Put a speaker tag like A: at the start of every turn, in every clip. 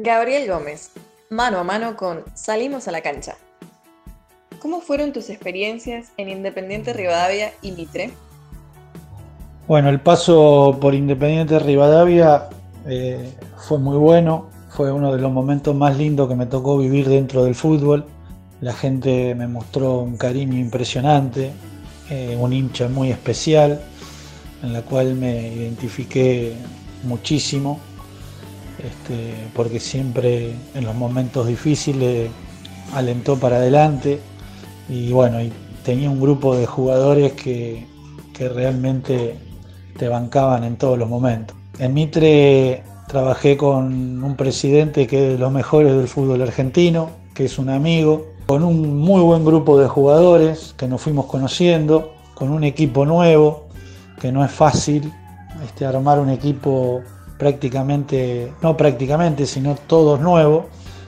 A: Gabriel Gómez, mano a mano con Salimos a la cancha. ¿Cómo fueron tus experiencias en Independiente Rivadavia y Mitre?
B: Bueno, el paso por Independiente Rivadavia eh, fue muy bueno, fue uno de los momentos más lindos que me tocó vivir dentro del fútbol. La gente me mostró un cariño impresionante, eh, un hincha muy especial, en la cual me identifiqué muchísimo, este, porque siempre en los momentos difíciles alentó para adelante y bueno, tenía un grupo de jugadores que, que realmente te bancaban en todos los momentos. En Mitre trabajé con un presidente que es de los mejores del fútbol argentino, que es un amigo, con un muy buen grupo de jugadores que nos fuimos conociendo, con un equipo nuevo, que no es fácil este, armar un equipo prácticamente, no prácticamente, sino todos nuevos.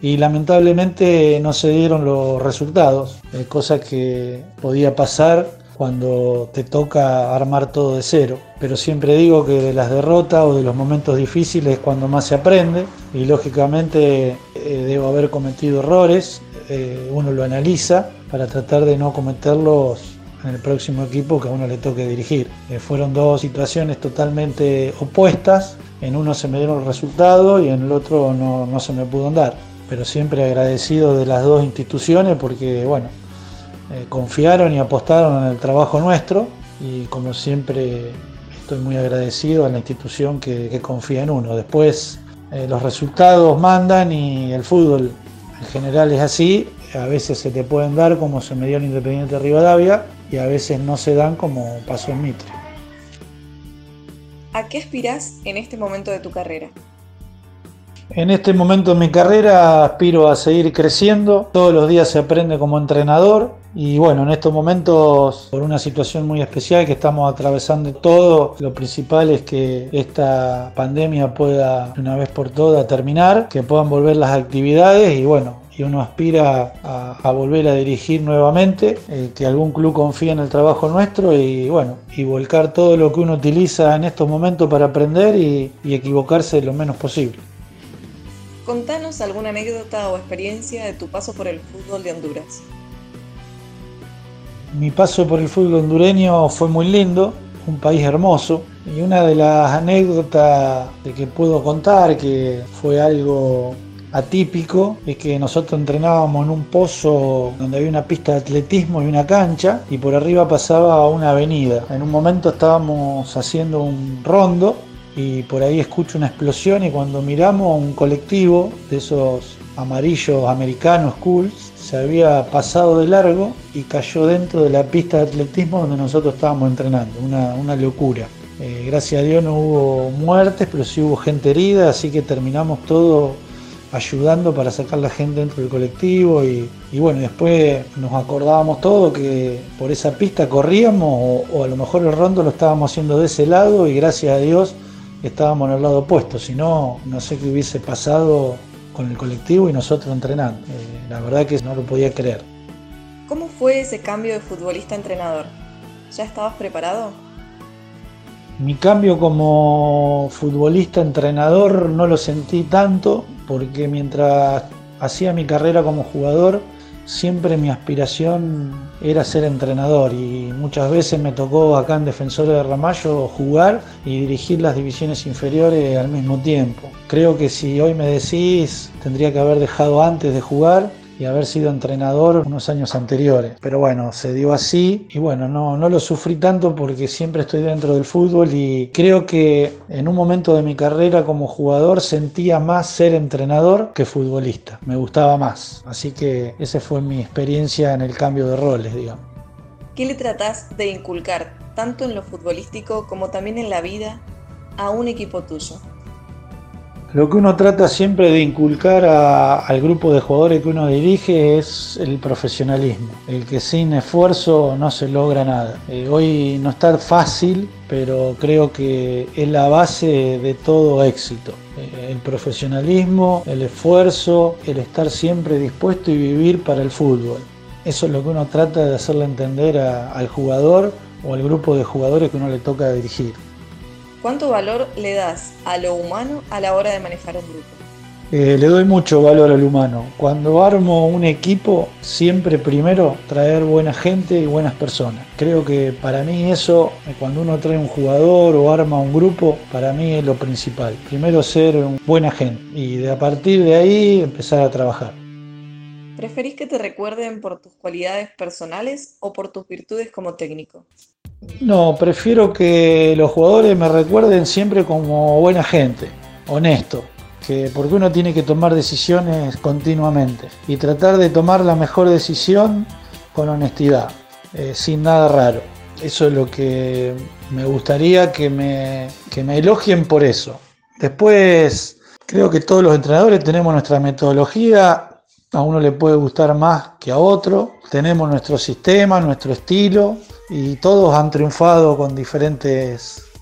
B: Y lamentablemente no se dieron los resultados, eh, cosa que podía pasar cuando te toca armar todo de cero. Pero siempre digo que de las derrotas o de los momentos difíciles es cuando más se aprende y lógicamente eh, debo haber cometido errores, eh, uno lo analiza para tratar de no cometerlos en el próximo equipo que a uno le toque dirigir. Eh, fueron dos situaciones totalmente opuestas, en uno se me dieron los resultados y en el otro no, no se me pudo andar. Pero siempre agradecido de las dos instituciones porque, bueno, eh, confiaron y apostaron en el trabajo nuestro y como siempre estoy muy agradecido a la institución que, confía en uno. Después eh, los resultados mandan y el fútbol en general es así, a veces se te pueden dar como se me dio en Independiente Rivadavia y a veces no se dan como pasó en Mitre.
A: ¿A qué aspiras en este momento de tu carrera?
B: En este momento de mi carrera aspiro a seguir creciendo, todos los días se aprende como entrenador y bueno, en estos momentos por una situación muy especial que estamos atravesando todo, lo principal es que esta pandemia pueda una vez por todas terminar, que puedan volver las actividades y bueno, y uno aspira a, volver a dirigir nuevamente, eh, que algún club confíe en el trabajo nuestro y bueno, y volcar todo lo que uno utiliza en estos momentos para aprender y, y equivocarse lo menos posible.
A: Contanos alguna anécdota o experiencia de tu paso por el fútbol de Honduras.
B: Mi paso por el fútbol hondureño fue muy lindo, un país hermoso, y una de las anécdotas de que puedo contar, que fue algo atípico es que nosotros entrenábamos en un pozo donde había una pista de atletismo y una cancha y por arriba pasaba una avenida. En un momento estábamos haciendo un rondo y por ahí escucho una explosión y cuando miramos un colectivo de esos amarillos americanos cool se había pasado de largo y cayó dentro de la pista de atletismo donde nosotros estábamos entrenando, una, locura. Eh, gracias a Dios no hubo muertes, pero sí hubo gente herida, así que terminamos todo ayudando para sacar la gente dentro del colectivo y, bueno, después nos acordábamos todo que por esa pista corríamos o, a lo mejor el rondo lo estábamos haciendo de ese lado y gracias a Dios estábamos en el lado opuesto, si no, no sé qué hubiese pasado con el colectivo y nosotros entrenando. Eh, la verdad que no lo podía creer.
A: ¿Cómo fue ese cambio de futbolista a entrenador? ¿Ya estabas preparado?
B: Mi cambio como futbolista entrenador no lo sentí tanto porque mientras hacía mi carrera como jugador siempre mi aspiración era ser entrenador y muchas veces me tocó acá en Defensores de Ramallo jugar y dirigir las divisiones inferiores al mismo tiempo. Creo que si hoy me decís tendría que haber dejado antes de jugar y haber sido entrenador unos años anteriores. Pero bueno, se dio así y bueno, no, no lo sufrí tanto porque siempre estoy dentro del fútbol y creo que en un momento de mi carrera como jugador sentía más ser entrenador que futbolista. Me gustaba más. Así que esa fue mi experiencia en el cambio de roles, digamos.
A: ¿Qué le tratás de inculcar, tanto en lo futbolístico como también en la vida, a un equipo tuyo?
B: Lo que uno trata siempre de inculcar al grupo de jugadores que uno dirige es el profesionalismo, el que sin esfuerzo no se logra nada. Eh, hoy no está fácil, pero creo que es la base de todo éxito. Eh, el profesionalismo, el esfuerzo, el estar siempre dispuesto y vivir para el fútbol. Eso es lo que uno trata de hacerle entender al jugador o al grupo de jugadores que uno le toca dirigir.
A: ¿Cuánto valor le das a lo humano a la hora de manejar un grupo?
B: Eh, le doy mucho valor al humano. Cuando armo un equipo, siempre primero traer buena gente y buenas personas. Creo que para mí eso, cuando uno trae un jugador o arma un grupo, para mí es lo principal. Primero ser un buena gente y de a partir de ahí empezar a trabajar.
A: ¿Preferís que te recuerden por tus cualidades personales o por tus virtudes como técnico?
B: No, prefiero que los jugadores me recuerden siempre como buena gente, honesto, que porque uno tiene que tomar decisiones continuamente y tratar de tomar la mejor decisión con honestidad, eh, sin nada raro. Eso es lo que me gustaría que me, que me elogien por eso. Después, creo que todos los entrenadores tenemos nuestra metodología, a uno le puede gustar más que a otro, tenemos nuestro sistema, nuestro estilo y todos han triunfado con diferentes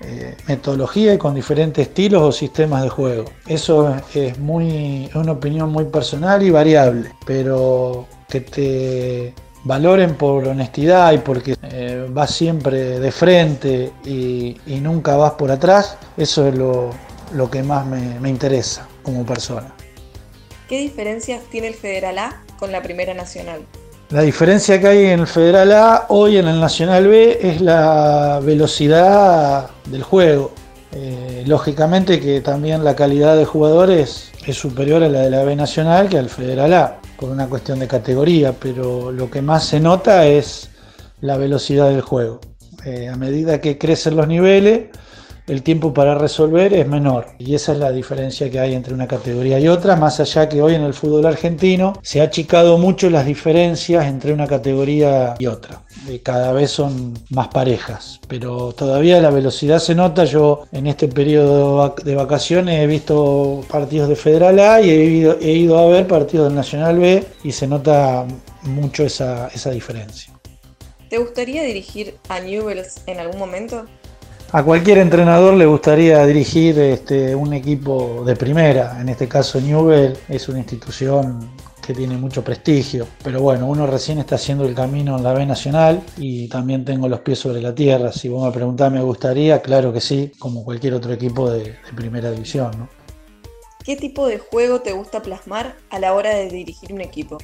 B: eh, metodología y con diferentes estilos o sistemas de juego. Eso es, muy, una opinión muy personal y variable, pero que te valoren por honestidad y porque eh, vas siempre de frente y, nunca vas por atrás, eso es lo, que más me, me interesa como persona.
A: ¿Qué diferencias tiene el Federal A con la Primera Nacional?
B: La diferencia que hay en el Federal A hoy en el Nacional B es la velocidad del juego. Eh, lógicamente que también la calidad de jugadores es superior a la de la B Nacional que al Federal A, por una cuestión de categoría, pero lo que más se nota es la velocidad del juego. Eh, a medida que crecen los niveles, el tiempo para resolver es menor. Y esa es la diferencia que hay entre una categoría y otra, más allá que hoy en el fútbol argentino se ha achicado mucho las diferencias entre una categoría y otra. Cada vez son más parejas, pero todavía la velocidad se nota. Yo en este periodo de vacaciones he visto partidos de Federal A y he ido, a ver partidos del Nacional B y se nota mucho esa, esa diferencia.
A: ¿Te gustaría dirigir a Newells en algún momento?
B: A cualquier entrenador le gustaría dirigir este, un equipo de primera, en este caso Newell es una institución que tiene mucho prestigio, pero bueno, uno recién está haciendo el camino en la B Nacional y también tengo los pies sobre la tierra. Si vos me preguntás, ¿me gustaría? Claro que sí, como cualquier otro equipo de, primera división.
A: ¿Qué tipo de juego te gusta plasmar a la hora de dirigir un equipo?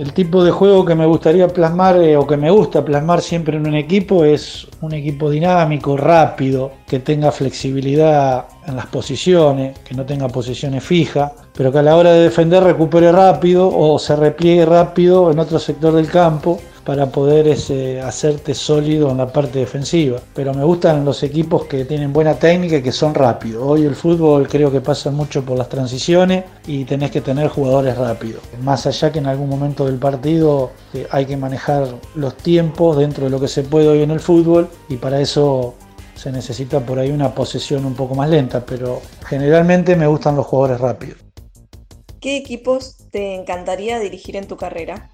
B: El tipo de juego que me gustaría plasmar eh, o que me gusta plasmar siempre en un equipo es un equipo dinámico, rápido, que tenga flexibilidad en las posiciones, que no tenga posiciones fijas, pero que a la hora de defender recupere rápido o se repliegue rápido en otro sector del campo para poder hacerte sólido en la parte defensiva. Pero me gustan los equipos que tienen buena técnica y que son rápidos. Hoy el fútbol creo que pasa mucho por las transiciones y tenés que tener jugadores rápidos. Más allá que en algún momento del partido eh, hay que manejar los tiempos dentro de lo que se puede hoy en el fútbol y para eso se necesita por ahí una posesión un poco más lenta, pero generalmente me gustan los jugadores rápidos.
A: ¿Qué equipos te encantaría dirigir en tu carrera?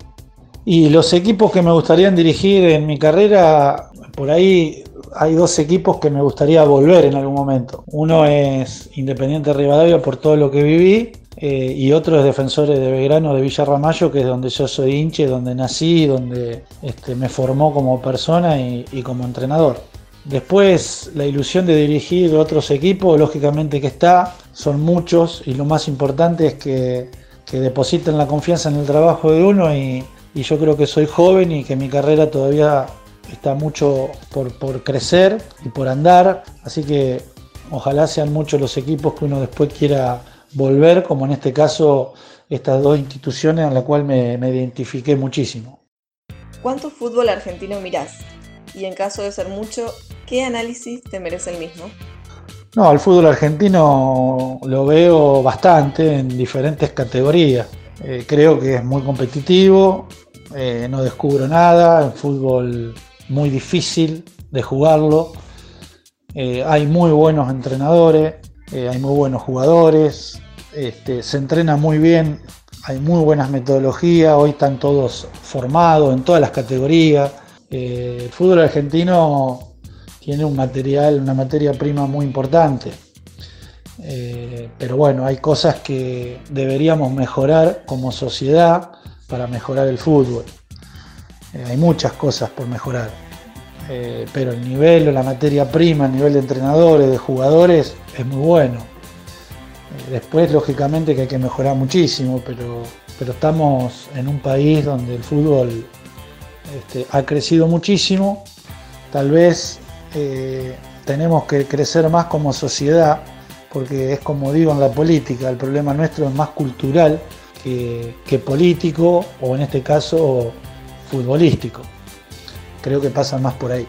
B: Y los equipos que me gustarían dirigir en mi carrera, por ahí hay dos equipos que me gustaría volver en algún momento. Uno es Independiente Rivadavia por todo lo que viví eh, y otro es Defensores de Belgrano de Villa Ramallo, que es donde yo soy hinche, donde nací, donde este, me formó como persona y, como entrenador. Después la ilusión de dirigir otros equipos, lógicamente que está, son muchos y lo más importante es que, que depositen la confianza en el trabajo de uno y, y yo creo que soy joven y que mi carrera todavía está mucho por, crecer y por andar, así que ojalá sean muchos los equipos que uno después quiera volver, como en este caso estas dos instituciones en las cuales me, me identifiqué muchísimo.
A: ¿Cuánto fútbol argentino mirás? Y en caso de ser mucho, ¿qué análisis te merece el mismo?
B: No, el fútbol argentino lo veo bastante en diferentes categorías. Eh, creo que es muy competitivo, eh, no descubro nada, el fútbol muy difícil de jugarlo, eh, hay muy buenos entrenadores, hay muy buenos jugadores, este, se entrena muy bien, hay muy buenas metodologías, hoy están todos formados en todas las categorías. el fútbol argentino tiene un material, una materia prima muy importante. Eh, pero bueno, hay cosas que deberíamos mejorar como sociedad para mejorar el fútbol. Eh, hay muchas cosas por mejorar. Eh, pero el nivel o la materia prima, el nivel de entrenadores, de jugadores, es muy bueno. después, lógicamente, que hay que mejorar muchísimo, pero, pero estamos en un país donde el fútbol este, ha crecido muchísimo. Tal vez eh, tenemos que crecer más como sociedad, porque es como digo en la política, el problema nuestro es más cultural que, político o en este caso futbolístico. Creo que pasa más por ahí.